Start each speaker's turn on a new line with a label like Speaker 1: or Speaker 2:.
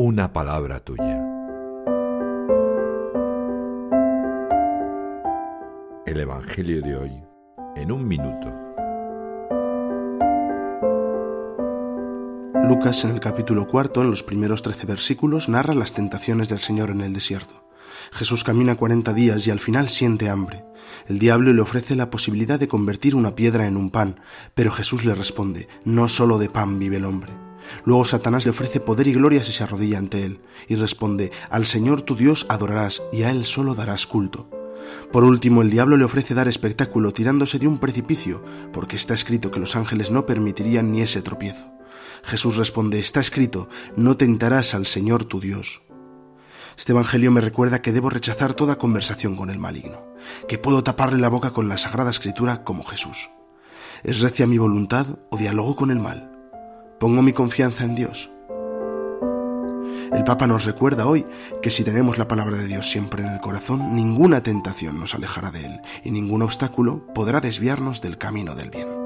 Speaker 1: una palabra tuya. El Evangelio de hoy en un minuto.
Speaker 2: Lucas en el capítulo cuarto, en los primeros trece versículos, narra las tentaciones del Señor en el desierto. Jesús camina cuarenta días y al final siente hambre. El diablo le ofrece la posibilidad de convertir una piedra en un pan, pero Jesús le responde, no solo de pan vive el hombre. Luego Satanás le ofrece poder y gloria si se arrodilla ante él, y responde, al Señor tu Dios adorarás, y a él solo darás culto. Por último, el diablo le ofrece dar espectáculo tirándose de un precipicio, porque está escrito que los ángeles no permitirían ni ese tropiezo. Jesús responde, está escrito, no tentarás al Señor tu Dios. Este Evangelio me recuerda que debo rechazar toda conversación con el maligno, que puedo taparle la boca con la Sagrada Escritura como Jesús. ¿Es recia mi voluntad o dialogo con el mal? ¿Pongo mi confianza en Dios? El Papa nos recuerda hoy que si tenemos la palabra de Dios siempre en el corazón, ninguna tentación nos alejará de Él y ningún obstáculo podrá desviarnos del camino del bien.